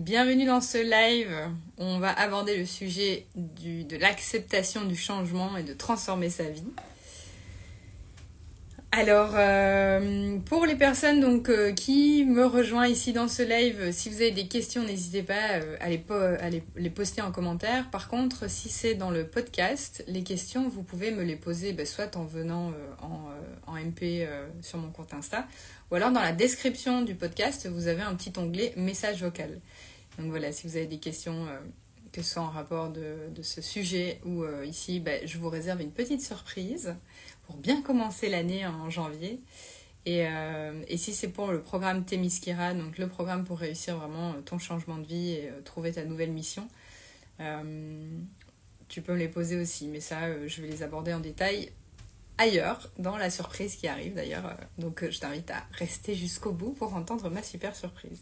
Bienvenue dans ce live. On va aborder le sujet de l'acceptation du changement et de transformer sa vie. Alors, euh, pour les personnes donc, euh, qui me rejoignent ici dans ce live, si vous avez des questions, n'hésitez pas euh, à, les poster en commentaire. Par contre, si c'est dans le podcast, les questions, vous pouvez me les poser bah, soit en venant en, en, MP sur mon compte Insta, ou alors dans la description du podcast, vous avez un petit onglet message vocal. Donc voilà, si vous avez des questions que ce soit en rapport de, ce sujet ou ici, bah, je vous réserve une petite surprise pour bien commencer l'année en janvier. Et, euh, et si c'est pour le programme Temiskira, donc le programme pour réussir vraiment euh, ton changement de vie et euh, trouver ta nouvelle mission, tu peux me les poser aussi. Mais ça, je vais les aborder en détail ailleurs, dans la surprise qui arrive d'ailleurs. Donc je t'invite à rester jusqu'au bout pour entendre ma super surprise.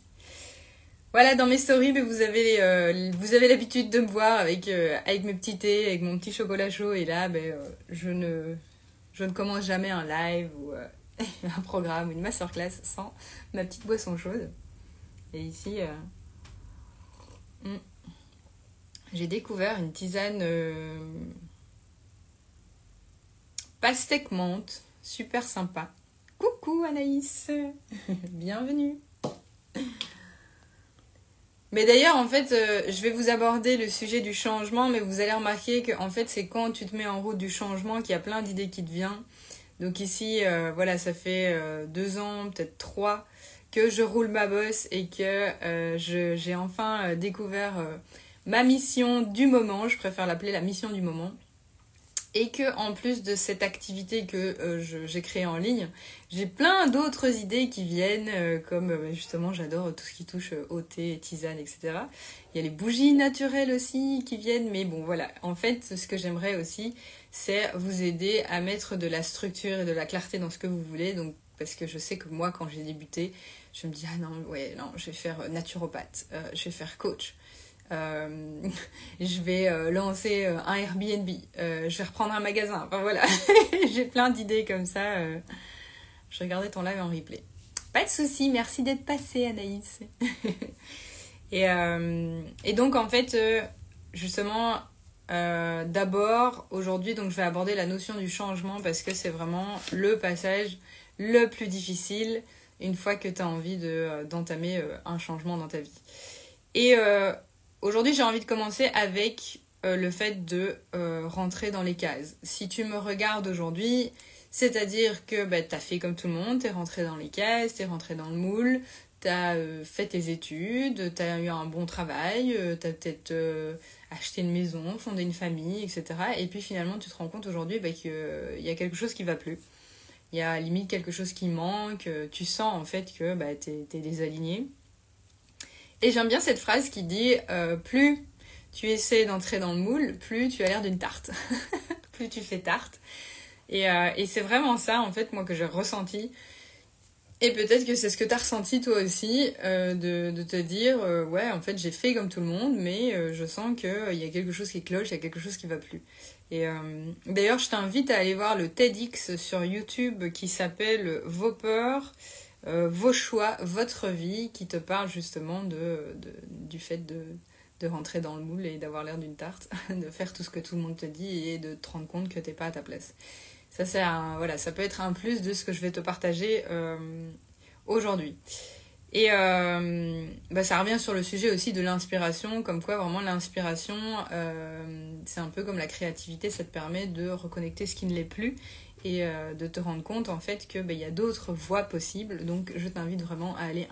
Voilà, dans mes stories, vous avez, vous avez l'habitude de me voir avec, avec mes petits thés, avec mon petit chocolat chaud. Et là, ben, je ne je ne commence jamais un live ou euh, un programme une masterclass sans ma petite boisson chaude. Et ici, euh, hmm, j'ai découvert une tisane euh, pastèque menthe, super sympa. Coucou Anaïs, bienvenue. Mais d'ailleurs, en fait, je vais vous aborder le sujet du changement, mais vous allez remarquer que en fait, c'est quand tu te mets en route du changement qu'il y a plein d'idées qui te viennent. Donc ici, euh, voilà, ça fait euh, deux ans, peut-être trois, que je roule ma bosse et que euh, j'ai enfin découvert ma mission du moment. Je préfère l'appeler la mission du moment et que en plus de cette activité que euh, j'ai créée en ligne, j'ai plein d'autres idées qui viennent, euh, comme euh, justement j'adore tout ce qui touche au thé, tisane, etc. Il y a les bougies naturelles aussi qui viennent, mais bon voilà, en fait ce que j'aimerais aussi, c'est vous aider à mettre de la structure et de la clarté dans ce que vous voulez, parce que je sais que moi quand j'ai débuté, je me dis ah non ouais non je vais faire naturopathe, je vais faire coach, euh, je vais euh, lancer euh, un Airbnb, je vais reprendre un magasin. Enfin voilà, j'ai plein d'idées comme ça. Je regardais ton live en replay. Pas de souci, merci d'être passé Anaïs. et, et, donc en fait, justement, d'abord aujourd'hui, donc je vais aborder la notion du changement parce que c'est vraiment le passage le plus difficile une fois que tu as envie d'entamer un changement dans ta vie. Et Aujourd'hui, j'ai envie de commencer avec euh, le fait de euh, rentrer dans les cases. Si tu me regardes aujourd'hui, c'est-à-dire que bah, tu as fait comme tout le monde, tu es rentré dans les cases, tu es rentré dans le moule, tu as euh, fait tes études, tu as eu un bon travail, tu as peut-être acheté une maison, fondé une famille, etc. Et puis finalement, tu te rends compte aujourd'hui bah, qu'il y a quelque chose qui va plus. Il y a limite quelque chose qui manque, tu sens en fait que bah, tu es désaligné. Et j'aime bien cette phrase qui dit euh, plus tu essaies d'entrer dans le moule, plus tu as l'air d'une tarte. plus tu fais tarte. Et, euh, et c'est vraiment ça, en fait, moi, que j'ai ressenti. Et peut-être que c'est ce que tu as ressenti toi aussi, euh, de, de, te dire, ouais, en fait, j'ai fait comme tout le monde, mais je sens qu'il y a quelque chose qui cloche, il y a quelque chose qui va plus. Et d'ailleurs, je t'invite à aller voir le TEDx sur YouTube qui s'appelle Vos peurs euh, vos choix, votre vie, qui te parle justement de, du fait de, de rentrer dans le moule et d'avoir l'air d'une tarte, de faire tout ce que tout le monde te dit et de te rendre compte que t'es pas à ta place. Ça, c'est voilà, ça peut être un plus de ce que je vais te partager euh, aujourd'hui. Et euh, bah, ça revient sur le sujet aussi de l'inspiration, comme quoi vraiment l'inspiration, c'est un peu comme la créativité, ça te permet de reconnecter ce qui ne l'est plus et euh, de te rendre compte en fait qu'il ben, y a d'autres voies possibles. Donc je t'invite vraiment à aller,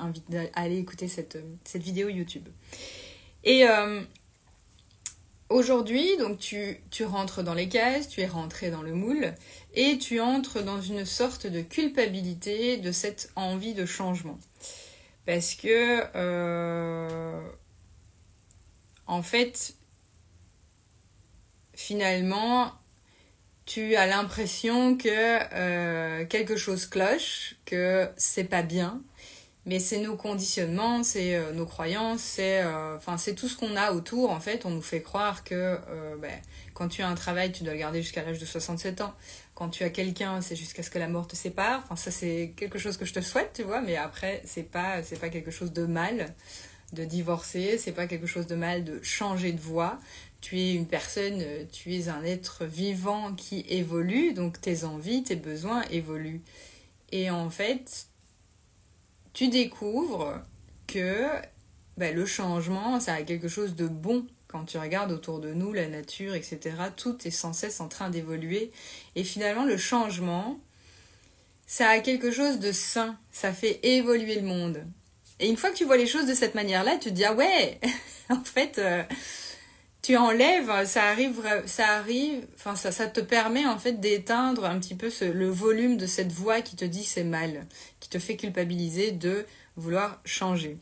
aller écouter cette, cette, vidéo YouTube. Et euh, aujourd'hui, donc tu, tu, rentres dans les cases, tu es rentré dans le moule et tu entres dans une sorte de culpabilité de cette envie de changement. Parce que euh, en fait, finalement, tu as l'impression que euh, quelque chose cloche, que c'est pas bien, mais c'est nos conditionnements, c'est euh, nos croyances, c'est euh, c'est tout ce qu'on a autour en fait. On nous fait croire que ben, quand tu as un travail, tu dois le garder jusqu'à l'âge de 67 ans. Quand tu as quelqu'un, c'est jusqu'à ce que la mort te sépare. Enfin ça c'est quelque chose que je te souhaite, tu vois, mais après c'est pas pas quelque chose de mal. de divorcer, c'est pas quelque chose de mal de changer de voie. Tu es une personne, tu es un être vivant qui évolue, donc tes envies, tes besoins évoluent. Et en fait, tu découvres que ben, le changement, ça a quelque chose de bon quand tu regardes autour de nous, la nature, etc. Tout est sans cesse en train d'évoluer. Et finalement, le changement, ça a quelque chose de sain. Ça fait évoluer le monde. Et une fois que tu vois les choses de cette manière-là, tu te dis, ah ouais, en fait, euh, tu enlèves, ça arrive, ça arrive, ça, te permet en fait d'éteindre un petit peu le volume de cette voix qui te dit c'est mal, qui te fait culpabiliser de vouloir changer.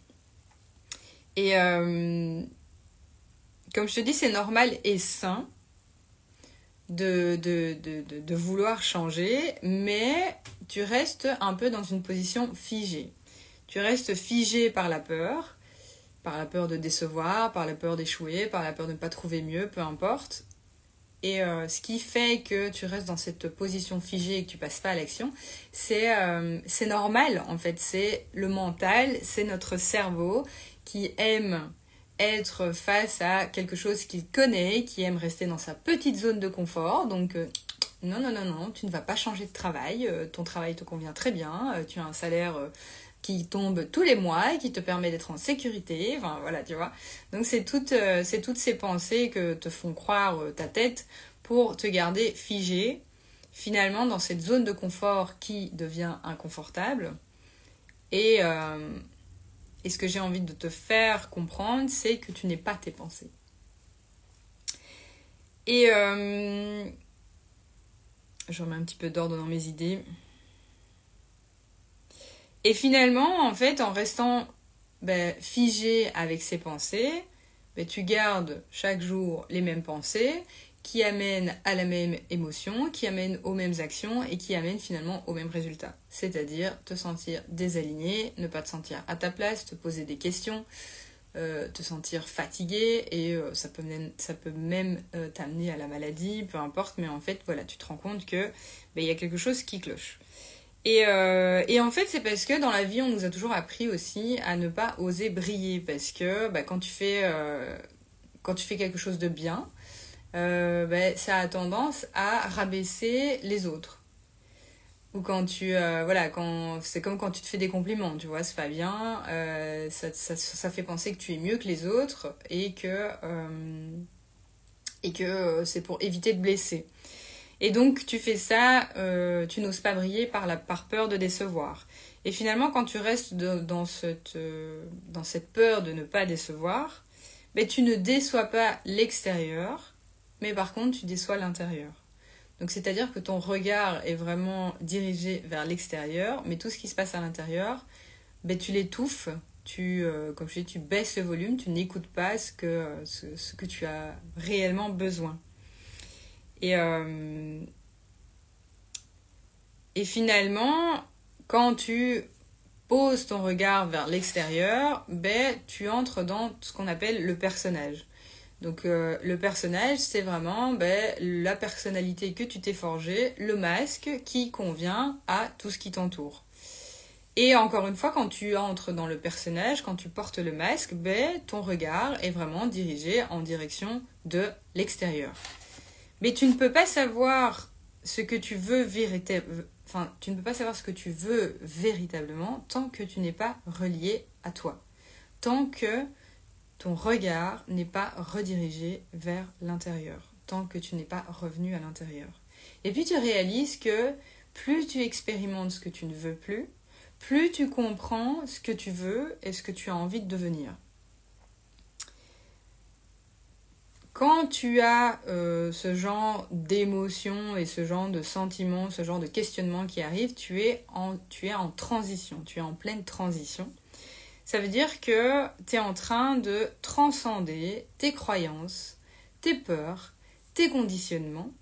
Et euh, comme je te dis, c'est normal et sain de, de, vouloir changer, mais tu restes un peu dans une position figée. Tu restes figé par la peur, par la peur de décevoir, par la peur d'échouer, par la peur de ne pas trouver mieux, peu importe. Et euh, ce qui fait que tu restes dans cette position figée et que tu passes pas à l'action, c'est euh, c'est normal en fait. C'est le mental, c'est notre cerveau qui aime être face à quelque chose qu'il connaît, qui aime rester dans sa petite zone de confort. Donc, euh, non, non, non, non, tu ne vas pas changer de travail. Ton travail te convient très bien. Tu as un salaire qui tombe tous les mois et qui te permet d'être en sécurité. Enfin, voilà, tu vois. Donc, c'est toutes, c'est toutes ces pensées que te font croire ta tête pour te garder figé, finalement, dans cette zone de confort qui devient inconfortable. Et et ce que j'ai envie de te faire comprendre, c'est que tu n'es pas tes pensées. Et euh, je remets un petit peu d'ordre dans mes idées. Et finalement, en fait, en restant ben, figé avec ces pensées, ben, tu gardes chaque jour les mêmes pensées qui amène à la même émotion, qui amène aux mêmes actions et qui amène finalement au même résultat. C'est-à-dire te sentir désaligné, ne pas te sentir à ta place, te poser des questions, euh, te sentir fatigué et euh, ça, peut même, euh, t'amener à la maladie, peu importe, mais en fait, voilà, tu te rends compte que ben, il y a quelque chose qui cloche. Et, et en fait, c'est parce que dans la vie, on nous a toujours appris aussi à ne pas oser briller parce que ben, quand, tu fais, quand tu fais quelque chose de bien, euh, ben, ça a tendance à rabaisser les autres. Ou quand tu... Euh, voilà, quand c'est comme quand tu te fais des compliments, tu vois, c'est pas bien. Euh, ça, ça, ça, fait penser que tu es mieux que les autres et que, et que c'est pour éviter de blesser. Et donc tu fais ça, tu n'oses pas briller par, la, par peur de décevoir. Et finalement, quand tu restes dans, cette, dans cette peur de ne pas décevoir, ben, tu ne déçois pas l'extérieur, mais par contre, tu déçois l'intérieur. Donc, c'est-à-dire que ton regard est vraiment dirigé vers l'extérieur, mais tout ce qui se passe à l'intérieur, ben, tu l'étouffes, tu, euh, comme je dis, tu baisses le volume, tu n'écoutes pas ce que, ce, que tu as réellement besoin. Et, euh, et finalement, quand tu poses ton regard vers l'extérieur, ben, tu entres dans ce qu'on appelle le personnage. Donc euh, le personnage, c'est vraiment ben, la personnalité que tu t'es forgée, le masque qui convient à tout ce qui t'entoure. Et encore une fois, quand tu entres dans le personnage, quand tu portes le masque, ben, ton regard est vraiment dirigé en direction de l'extérieur. Mais tu ne peux pas savoir ce que tu veux véritablement, enfin, tu ne peux pas savoir ce que tu veux véritablement tant que tu n'es pas relié à toi. Tant que ton regard n'est pas redirigé vers l'intérieur, tant que tu n'es pas revenu à l'intérieur. Et puis tu réalises que plus tu expérimentes ce que tu ne veux plus, plus tu comprends ce que tu veux et ce que tu as envie de devenir. Quand tu as euh, ce genre d'émotions et ce genre de sentiments, ce genre de questionnement qui arrive, tu es en, tu es en transition, tu es en pleine transition. Ça veut dire que tu es en train de transcender tes croyances, tes peurs, tes conditionnements.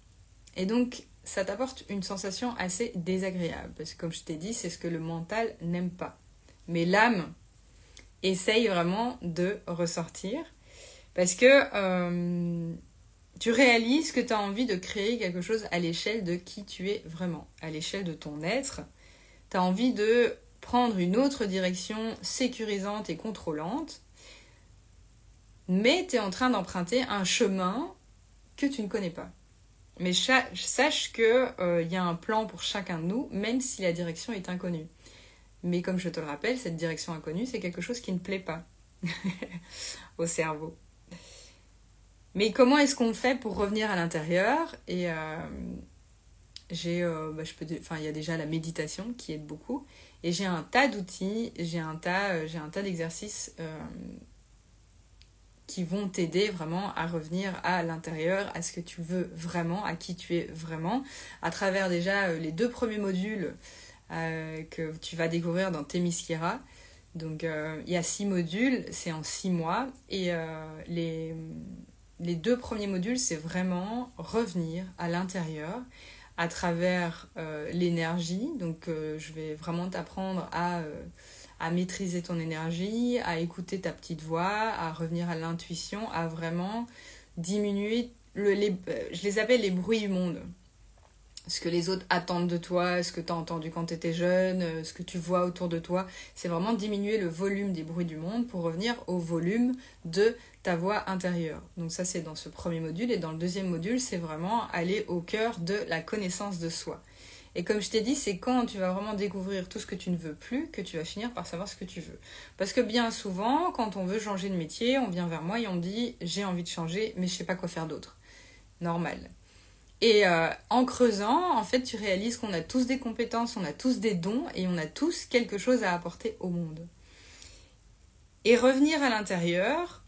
Et donc, ça t'apporte une sensation assez désagréable. Parce que comme je t'ai dit, c'est ce que le mental n'aime pas. Mais l'âme essaye vraiment de ressortir. Parce que euh, tu réalises que tu as envie de créer quelque chose à l'échelle de qui tu es vraiment, à l'échelle de ton être. Tu as envie de prendre une autre direction sécurisante et contrôlante. Mais tu es en train d'emprunter un chemin que tu ne connais pas. Mais sache qu'il euh, y a un plan pour chacun de nous, même si la direction est inconnue. Mais comme je te le rappelle, cette direction inconnue, c'est quelque chose qui ne plaît pas au cerveau. Mais comment est-ce qu'on fait pour revenir à l'intérieur Et euh, j'ai, euh, bah, enfin, il y a déjà la méditation qui aide beaucoup, et j'ai un tas d'outils, j'ai un tas, tas d'exercices qui vont t'aider vraiment à revenir à l'intérieur, à ce que tu veux vraiment, à qui tu es vraiment, à travers déjà euh, les deux premiers modules euh, que tu vas découvrir dans Temiskira. Donc euh, il y a six modules, c'est en six mois, et les, les deux premiers modules, c'est vraiment revenir à l'intérieur à travers l'énergie. Donc je vais vraiment t'apprendre à à maîtriser ton énergie, à écouter ta petite voix, à revenir à l'intuition, à vraiment diminuer le, les, euh, je les appelle les bruits du monde. Ce que les autres attendent de toi, ce que tu as entendu quand tu étais jeune, euh, ce que tu vois autour de toi, c'est vraiment diminuer le volume des bruits du monde pour revenir au volume de ta voix intérieure. Donc ça c'est dans ce premier module et dans le deuxième module c'est vraiment aller au cœur de la connaissance de soi. Et comme je t'ai dit, c'est quand tu vas vraiment découvrir tout ce que tu ne veux plus que tu vas finir par savoir ce que tu veux. Parce que bien souvent, quand on veut changer de métier, on vient vers moi et on dit j'ai envie de changer, mais je sais pas quoi faire d'autre. Normal. Et euh, en creusant, en fait, tu réalises qu'on a tous des compétences, on a tous des dons et on a tous quelque chose à apporter au monde. Et revenir à l'intérieur,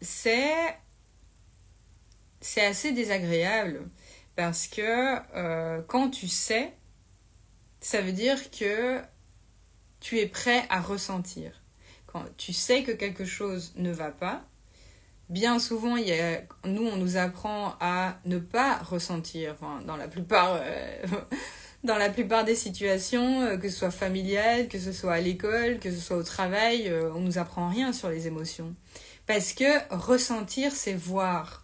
c'est c'est assez désagréable parce que euh, quand tu sais ça veut dire que tu es prêt à ressentir. Quand tu sais que quelque chose ne va pas, bien souvent, il y a, nous, on nous apprend à ne pas ressentir. dans, la plupart, euh, dans la plupart des situations, euh, que ce soit familial, que ce soit à l'école, que ce soit au travail, euh, on nous apprend rien sur les émotions. Parce que ressentir, c'est voir.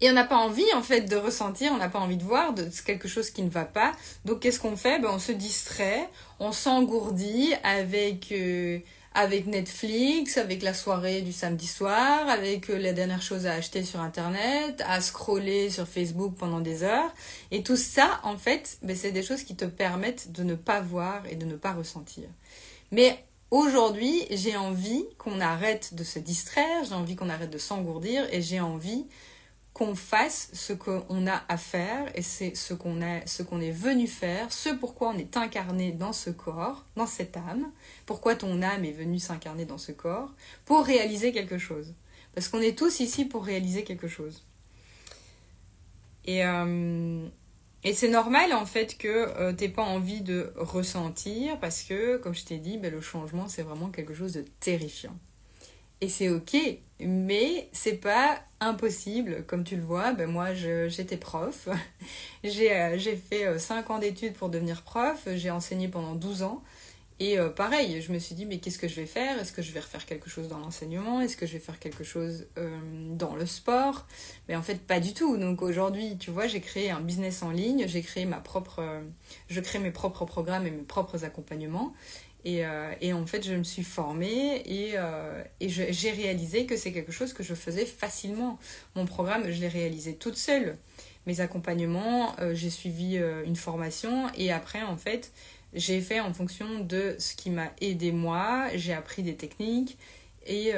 Et on n'a pas envie, en fait, de ressentir, on n'a pas envie de voir de quelque chose qui ne va pas. Donc, qu'est-ce qu'on fait? Ben, On se distrait, on s'engourdit avec, euh, avec Netflix, avec la soirée du samedi soir, avec euh, les dernières choses à acheter sur Internet, à scroller sur Facebook pendant des heures. Et tout ça, en fait, ben, c'est des choses qui te permettent de ne pas voir et de ne pas ressentir. Mais aujourd'hui, j'ai envie qu'on arrête de se distraire, j'ai envie qu'on arrête de s'engourdir et j'ai envie qu'on fasse ce qu'on a à faire et c'est ce qu'on ce est venu faire, ce pourquoi on est incarné dans ce corps, dans cette âme, pourquoi ton âme est venue s'incarner dans ce corps, pour réaliser quelque chose. Parce qu'on est tous ici pour réaliser quelque chose. Et, euh, et c'est normal en fait que euh, tu n'aies pas envie de ressentir parce que, comme je t'ai dit, ben, le changement c'est vraiment quelque chose de terrifiant. Et c'est ok, mais c'est pas impossible. Comme tu le vois, ben moi j'étais prof. Euh, j'ai fait 5 euh, ans d'études pour devenir prof. J'ai enseigné pendant 12 ans. Et euh, pareil, je me suis dit, mais qu'est-ce que je vais faire? Est-ce que je vais refaire quelque chose dans l'enseignement? Est-ce que je vais faire quelque chose dans le sport? Mais en fait, pas du tout. Donc aujourd'hui, tu vois, j'ai créé un business en ligne, j'ai créé ma propre. je crée mes propres programmes et mes propres accompagnements. Euh, et, en fait, je me suis formée et, euh, j'ai réalisé que c'est quelque chose que je faisais facilement. Mon programme, je l'ai réalisé toute seule. Mes accompagnements, euh, j'ai suivi une formation et après, en fait, j'ai fait en fonction de ce qui m'a aidé moi. J'ai appris des techniques et,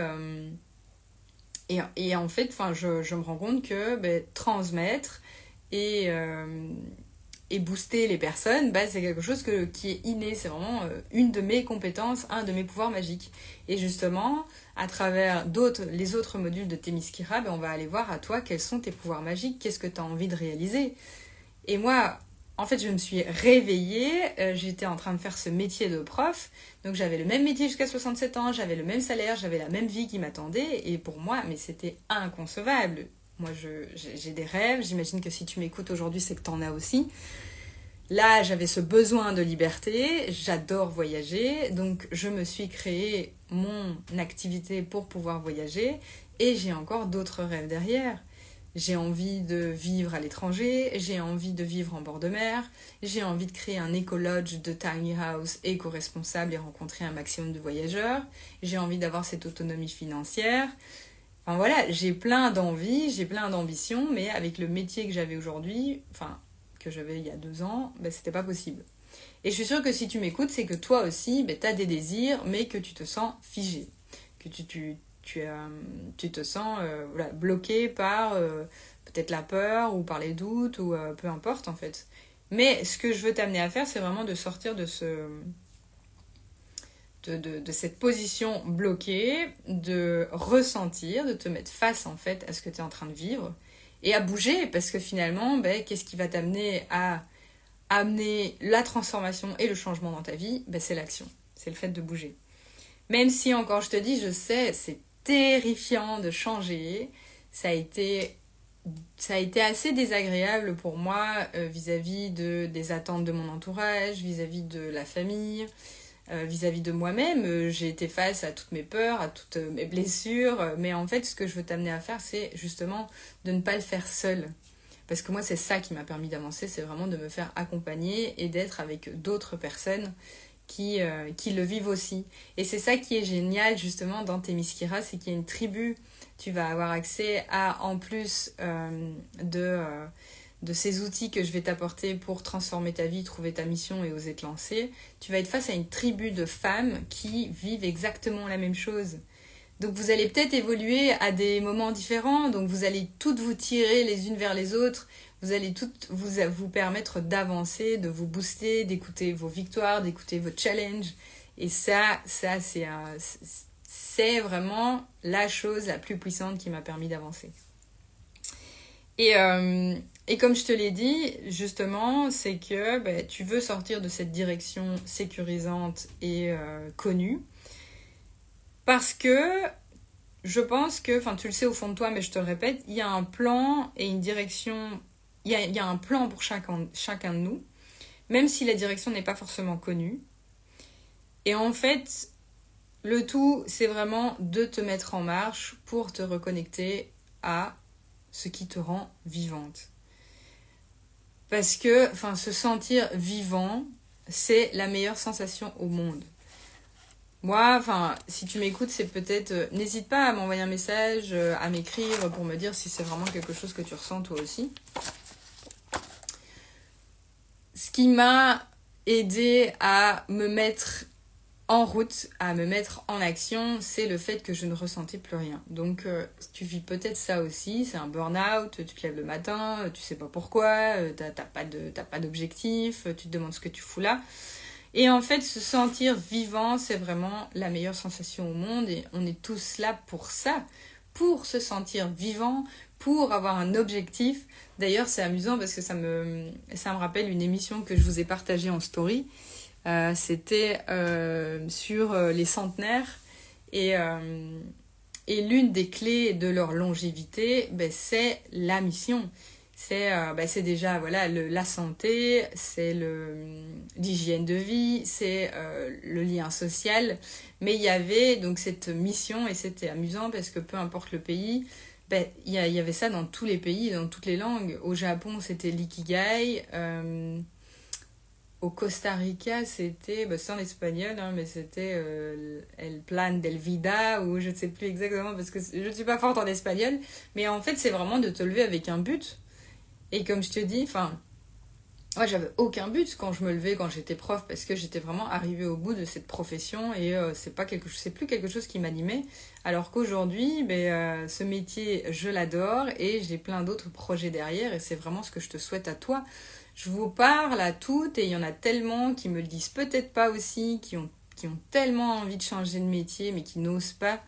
et, en fait, je, je me rends compte que ben, transmettre et et booster les personnes, bah, c'est quelque chose que, qui est inné. C'est vraiment euh, une de mes compétences, un de mes pouvoirs magiques. Et justement, à travers d'autres, les autres modules de Temiskira, bah, on va aller voir à toi quels sont tes pouvoirs magiques, qu'est-ce que tu as envie de réaliser. Et moi, en fait, je me suis réveillée, euh, j'étais en train de faire ce métier de prof, donc j'avais le même métier jusqu'à 67 ans, j'avais le même salaire, j'avais la même vie qui m'attendait, et pour moi, mais c'était inconcevable. Moi, j'ai des rêves. J'imagine que si tu m'écoutes aujourd'hui, c'est que tu en as aussi. Là, j'avais ce besoin de liberté. J'adore voyager. Donc, je me suis créé mon activité pour pouvoir voyager. Et j'ai encore d'autres rêves derrière. J'ai envie de vivre à l'étranger, j'ai envie de vivre en bord de mer, j'ai envie de créer un éco-lodge de tiny house éco-responsable et rencontrer un maximum de voyageurs, j'ai envie d'avoir cette autonomie financière, Enfin voilà, j'ai plein d'envies, j'ai plein d'ambitions, mais avec le métier que j'avais aujourd'hui, enfin que j'avais il y a deux ans, ben, c'était pas possible. Et je suis sûre que si tu m'écoutes, c'est que toi aussi, ben, tu as des désirs, mais que tu te sens figé, que tu, tu, tu, euh, tu te sens euh, voilà, bloqué par euh, peut-être la peur ou par les doutes ou peu importe en fait. Mais ce que je veux t'amener à faire, c'est vraiment de sortir de ce, de, cette position bloquée, de ressentir, de te mettre face en fait à ce que tu es en train de vivre et à bouger parce que finalement, ben, qu'est-ce qui va t'amener à amener la transformation et le changement dans ta vie? Ben, C'est l'action, c'est le fait de bouger. Même si encore je te dis, je sais, c'est terrifiant de changer, ça a été ça a été assez désagréable pour moi euh, vis-à-vis de, des attentes de mon entourage, vis-à-vis de la famille, euh, vis-à-vis de moi-même. Euh, j'ai été face à toutes mes peurs, à toutes euh, mes blessures. Mais en fait, ce que je veux t'amener à faire, c'est justement de ne pas le faire seul. Parce que moi, c'est ça qui m'a permis d'avancer, c'est vraiment de me faire accompagner et d'être avec d'autres personnes qui, qui le vivent aussi. Et c'est ça qui est génial justement dans Temiskira, c'est qu'il y a une tribu. Tu vas avoir accès à, en plus de de ces outils que je vais t'apporter pour transformer ta vie, trouver ta mission et oser te lancer, tu vas être face à une tribu de femmes qui vivent exactement la même chose. Donc vous allez peut-être évoluer à des moments différents, donc vous allez toutes vous tirer les unes vers les autres, vous allez toutes vous, vous permettre d'avancer, de vous booster, d'écouter vos victoires, d'écouter vos challenges. Et ça, ça c'est c'est vraiment la chose la plus puissante qui m'a permis d'avancer. Et, euh, et comme je te l'ai dit, justement, c'est que ben, tu veux sortir de cette direction sécurisante et euh, connue. Parce que je pense que, enfin tu le sais au fond de toi, mais je te le répète, il y a un plan et une direction, il y a, un plan pour chacun de nous, même si la direction n'est pas forcément connue. Et en fait, le tout, c'est vraiment de te mettre en marche pour te reconnecter à ce qui te rend vivante. Parce que, se sentir vivant, c'est la meilleure sensation au monde. Moi, enfin, si tu m'écoutes, c'est peut-être. Euh, n'hésite pas à m'envoyer un message, euh, à m'écrire pour me dire si c'est vraiment quelque chose que tu ressens toi aussi. Ce qui m'a aidé à me mettre en route à me mettre en action, c'est le fait que je ne ressentais plus rien. Donc euh, tu vis peut-être ça aussi, c'est un burn-out, tu te lèves le matin, euh, tu sais pas pourquoi, euh, t'as pas d'objectif, tu te demandes ce que tu fous là. Et en fait, se sentir vivant, c'est vraiment la meilleure sensation au monde et on est tous là pour ça, pour se sentir vivant, pour avoir un objectif. D'ailleurs, c'est amusant parce que ça me ça me rappelle une émission que je vous ai partagée en story. Euh, c'était euh, sur euh, les centenaires et, et l'une des clés de leur longévité, ben, c'est la mission. C'est ben, déjà voilà, le, la santé, c'est l'hygiène de vie, c'est le lien social. Mais il y avait donc cette mission et c'était amusant parce que peu importe le pays, ben, il y, y, avait ça dans tous les pays, dans toutes les langues. Au Japon, c'était l'ikigai. Au Costa Rica, c'était, bah, c'est en espagnol, hein, mais c'était euh, El Plan del Vida, ou je ne sais plus exactement, parce que je ne suis pas forte en espagnol, mais en fait, c'est vraiment de te lever avec un but. Et comme je te dis, enfin, moi, j'avais aucun but quand je me levais, quand j'étais prof, parce que j'étais vraiment arrivée au bout de cette profession et euh, c'est pas quelque c'est plus quelque chose qui m'animait. Alors qu'aujourd'hui, ben, euh, ce métier, je l'adore et j'ai plein d'autres projets derrière et c'est vraiment ce que je te souhaite à toi. Je vous parle à toutes et il y en a tellement qui me le disent peut-être pas aussi, qui ont, tellement envie de changer de métier mais qui n'osent pas.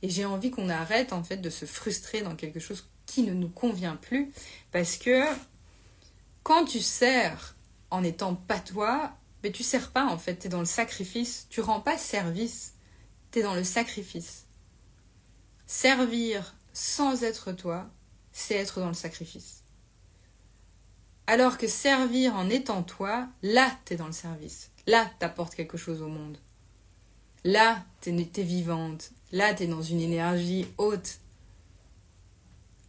Et j'ai envie qu'on arrête en fait de se frustrer dans quelque chose qui ne nous convient plus parce que quand tu sers en étant pas toi, mais tu sers pas en fait, tu es dans le sacrifice, tu rends pas service, tu es dans le sacrifice. Servir sans être toi, c'est être dans le sacrifice. Alors que servir en étant toi, là, tu es dans le service. Là, tu apportes quelque chose au monde. Là, tu es, vivante. Là, tu es dans une énergie haute.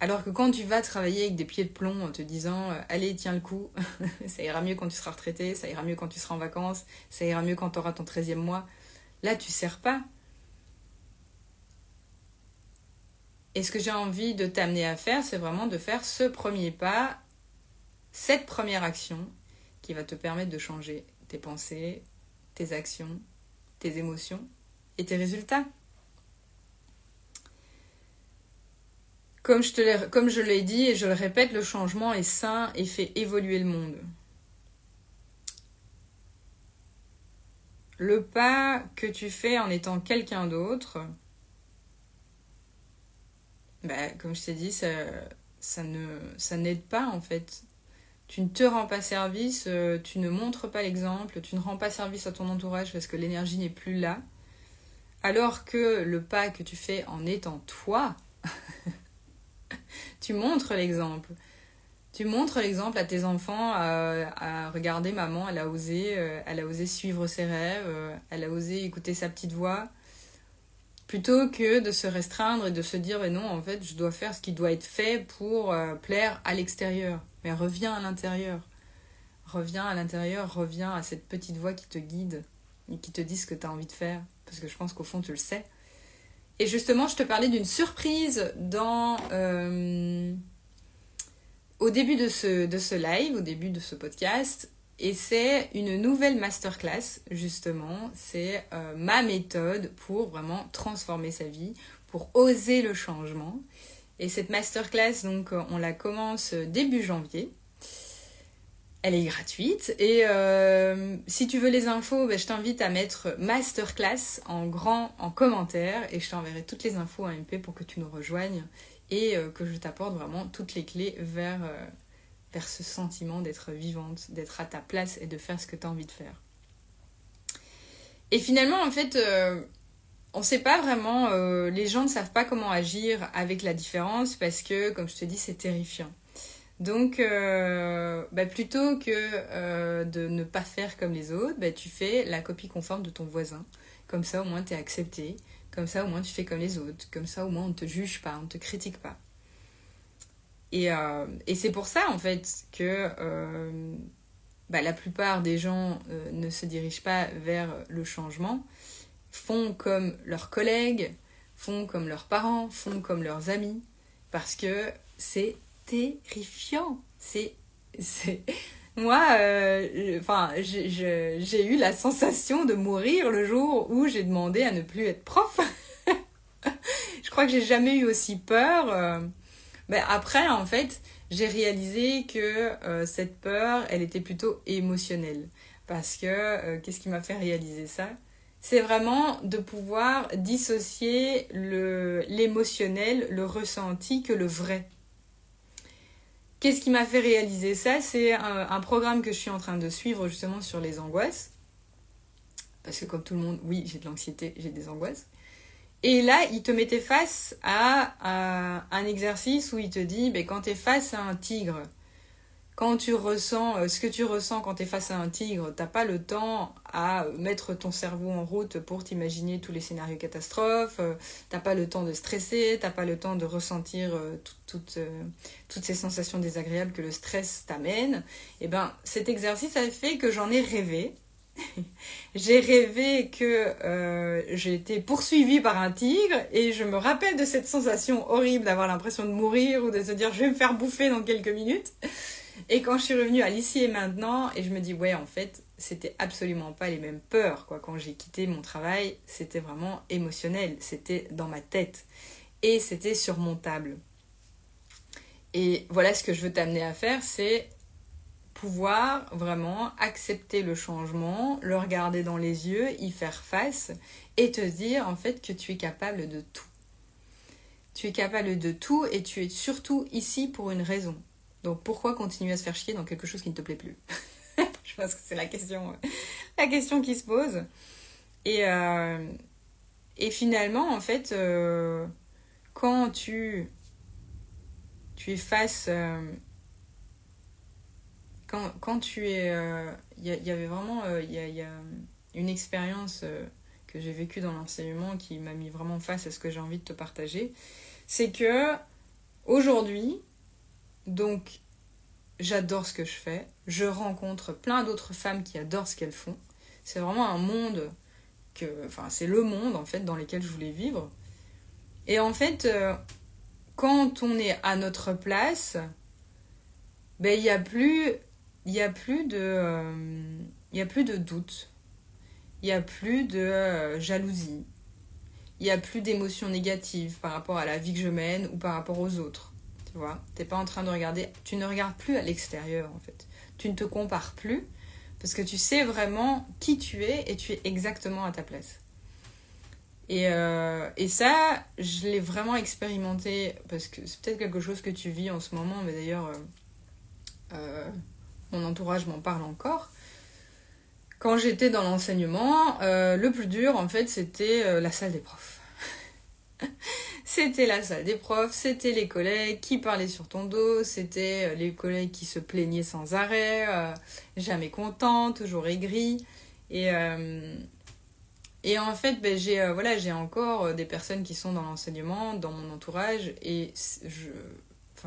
Alors que quand tu vas travailler avec des pieds de plomb en te disant euh, Allez, tiens le coup, ça ira mieux quand tu seras retraité, ça ira mieux quand tu seras en vacances, ça ira mieux quand tu auras ton 13e mois, là, tu sers pas. Et ce que j'ai envie de t'amener à faire, c'est vraiment de faire ce premier pas, cette première action qui va te permettre de changer tes pensées, tes actions, tes émotions et tes résultats. Comme je, l'ai dit et je le répète, le changement est sain et fait évoluer le monde. Le pas que tu fais en étant quelqu'un d'autre, bah, comme je t'ai dit, ça n'aide pas en fait. Tu ne te rends pas service, euh, tu ne montres pas l'exemple, tu ne rends pas service à ton entourage parce que l'énergie n'est plus là. Alors que le pas que tu fais en étant toi, tu montres l'exemple. Tu montres l'exemple à tes enfants à, regarder maman, elle a osé, euh, elle a osé suivre ses rêves, euh, elle a osé écouter sa petite voix, plutôt que de se restreindre et de se dire mais non en fait je dois faire ce qui doit être fait pour euh, plaire à l'extérieur. Mais reviens à l'intérieur, reviens à l'intérieur, reviens à cette petite voix qui te guide et qui te dit ce que tu as envie de faire, parce que je pense qu'au fond tu le sais. Et justement, je te parlais d'une surprise dans euh, au début de ce, de ce live, au début de ce podcast. Et c'est une nouvelle masterclass, justement. C'est euh, ma méthode pour vraiment transformer sa vie, pour oser le changement. Et cette masterclass, donc, on la commence début janvier. Elle est gratuite. Et euh, si tu veux les infos, ben, je t'invite à mettre masterclass en grand en commentaire et je t'enverrai toutes les infos à MP pour que tu nous rejoignes et euh, que je t'apporte vraiment toutes les clés vers, euh, vers ce sentiment d'être vivante, d'être à ta place et de faire ce que tu as envie de faire. Et finalement, en fait, on ne sait pas vraiment, les gens ne savent pas comment agir avec la différence parce que, comme je te dis, c'est terrifiant. Donc, euh, bah, plutôt que euh, de ne pas faire comme les autres, bah, tu fais la copie conforme de ton voisin. Comme ça, au moins, tu es accepté. Comme ça, au moins, tu fais comme les autres. Comme ça, au moins, on ne te juge pas, on ne te critique pas. Et, euh, et c'est pour ça, en fait, que bah, la plupart des gens ne se dirigent pas vers le changement, font comme leurs collègues, font comme leurs parents, font comme leurs amis, parce que c'est terrifiant. C'est. Moi, euh, enfin, j'ai eu la sensation de mourir le jour où j'ai demandé à ne plus être prof. je crois que j'ai jamais eu aussi peur. Euh. Ben, après, en fait, j'ai réalisé que euh, cette peur, elle était plutôt émotionnelle. Parce que, qu'est-ce qui m'a fait réaliser ça? C'est vraiment de pouvoir dissocier l'émotionnel, le ressenti que le vrai. Qu'est-ce qui m'a fait réaliser ça? C'est un, programme que je suis en train de suivre justement sur les angoisses. Parce que comme tout le monde, oui, j'ai de l'anxiété, j'ai des angoisses. Et là, il te mettait face à, un exercice où il te dit, ben, quand tu es face à un tigre, quand tu ressens euh, ce que tu ressens quand tu es face à un tigre, t'as pas le temps à mettre ton cerveau en route pour t'imaginer tous les scénarios catastrophes, euh, t'as pas le temps de stresser, t'as pas le temps de ressentir euh, toutes ces sensations désagréables que le stress t'amène. Et eh ben cet exercice a fait que j'en ai rêvé. j'ai rêvé que j'ai été poursuivie par un tigre et je me rappelle de cette sensation horrible d'avoir l'impression de mourir ou de se dire je vais me faire bouffer dans quelques minutes. Et quand je suis revenue à l'ici et maintenant, et je me dis, ouais, en fait, c'était absolument pas les mêmes peurs, quoi. Quand j'ai quitté mon travail, c'était vraiment émotionnel, c'était dans ma tête. Et c'était surmontable. Et voilà ce que je veux t'amener à faire, c'est pouvoir vraiment accepter le changement, le regarder dans les yeux, y faire face et te dire en fait que tu es capable de tout. Tu es capable de tout et tu es surtout ici pour une raison. Donc pourquoi continuer à se faire chier dans quelque chose qui ne te plaît plus? Je pense que c'est la question, la question qui se pose. Et, euh, et finalement, en fait, euh, quand tu, tu es face... Euh, quand, tu es... Il y, avait vraiment... Il y, y, a une expérience que j'ai vécue dans l'enseignement qui m'a mis vraiment face à ce que j'ai envie de te partager. C'est que aujourd'hui, donc, j'adore ce que je fais. Je rencontre plein d'autres femmes qui adorent ce qu'elles font. C'est vraiment un monde que. Enfin, c'est le monde, en fait, dans lequel je voulais vivre. Et en fait, euh, quand on est à notre place, ben il n'y a plus il y a plus de euh, il y a plus de doute il y a plus de euh, jalousie. Il y a plus d'émotions négatives par rapport à la vie que je mène ou par rapport aux autres. Tu vois? T'es pas en train de regarder tu ne regardes plus à l'extérieur en fait. Tu ne te compares plus parce que tu sais vraiment qui tu es et tu es exactement à ta place. Et, euh, et ça, je l'ai vraiment expérimenté parce que c'est peut-être quelque chose que tu vis en ce moment, mais d'ailleurs, euh, mon entourage m'en parle encore. Quand j'étais dans l'enseignement, euh, le plus dur, en fait, c'était euh, la salle des profs. c'était la salle des profs, c'était les collègues qui parlaient sur ton dos, c'était euh, les collègues qui se plaignaient sans arrêt, jamais contents, toujours aigris. Et, et en fait, ben, j'ai encore des personnes qui sont dans l'enseignement, dans mon entourage, et je,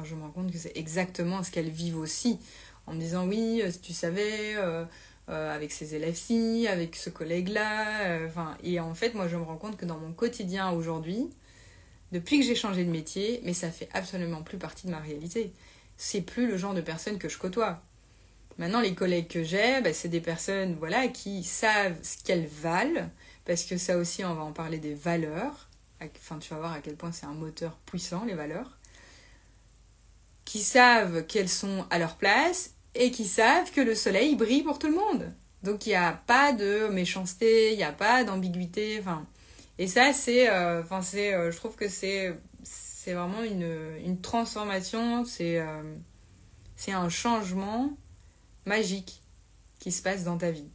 je me rends compte que c'est exactement ce qu'elles vivent aussi en me disant oui, euh, tu savais, euh, euh, avec ces élèves-ci, avec ce collègue-là. enfin et en fait, moi, je me rends compte que dans mon quotidien aujourd'hui, depuis que j'ai changé de métier, mais ça fait absolument plus partie de ma réalité. C'est plus le genre de personne que je côtoie. Maintenant, les collègues que j'ai, bah, c'est des personnes voilà, qui savent ce qu'elles valent, parce que ça aussi, on va en parler des valeurs. Enfin, tu vas voir à quel point c'est un moteur puissant, les valeurs. Qui savent qu'elles sont à leur place et qui savent que le soleil brille pour tout le monde. Donc il n'y a pas de méchanceté, il n'y a pas d'ambiguïté. Enfin, et ça, c'est, euh, c'est, euh, je trouve que c'est, c'est vraiment une, une transformation, c'est, euh, c'est un changement magique qui se passe dans ta vie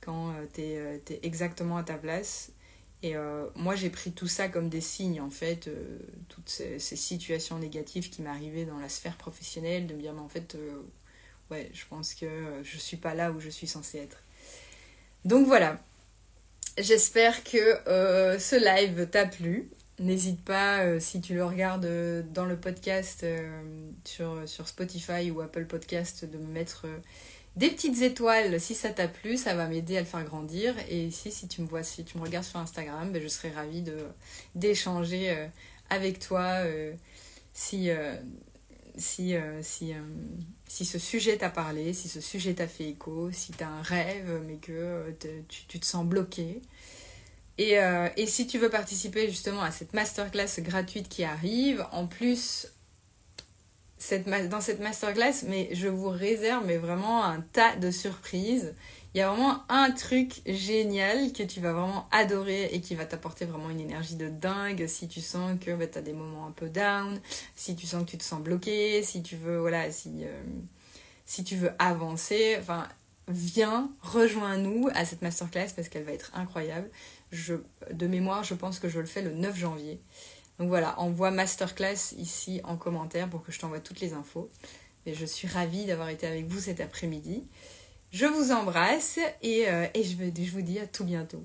quand tu es, exactement à ta place. Et moi, j'ai pris tout ça comme des signes, en fait, toutes ces, situations négatives qui m'arrivaient dans la sphère professionnelle, de me dire, mais en fait, ouais, je pense que je suis pas là où je suis censée être. Donc voilà. J'espère que euh, ce live t'a plu. N'hésite pas, euh, si tu le regardes euh, dans le podcast sur, sur Spotify ou Apple Podcast, de me mettre des petites étoiles si ça t'a plu. Ça va m'aider à le faire grandir. Et si, si tu me vois, si tu me regardes sur Instagram, ben, je serai ravie d'échanger avec toi si, si, si, si ce sujet t'a parlé, si ce sujet t'a fait écho, si t'as un rêve mais que euh, tu, te sens bloqué. Et, euh, si tu veux participer justement à cette masterclass gratuite qui arrive, en plus, dans cette masterclass, mais je vous réserve vraiment un tas de surprises. Il y a vraiment un truc génial que tu vas vraiment adorer et qui va t'apporter vraiment une énergie de dingue si tu sens que bah, tu as des moments un peu down, si tu sens que tu te sens bloqué, si tu veux, voilà, si, euh, tu veux avancer. Enfin, viens, rejoins-nous à cette masterclass parce qu'elle va être incroyable. De mémoire, je pense que je le fais le 9 janvier. Donc voilà, envoie masterclass ici en commentaire pour que je t'envoie toutes les infos. Et je suis ravie d'avoir été avec vous cet après-midi. Je vous embrasse et, euh, je vous dis à tout bientôt.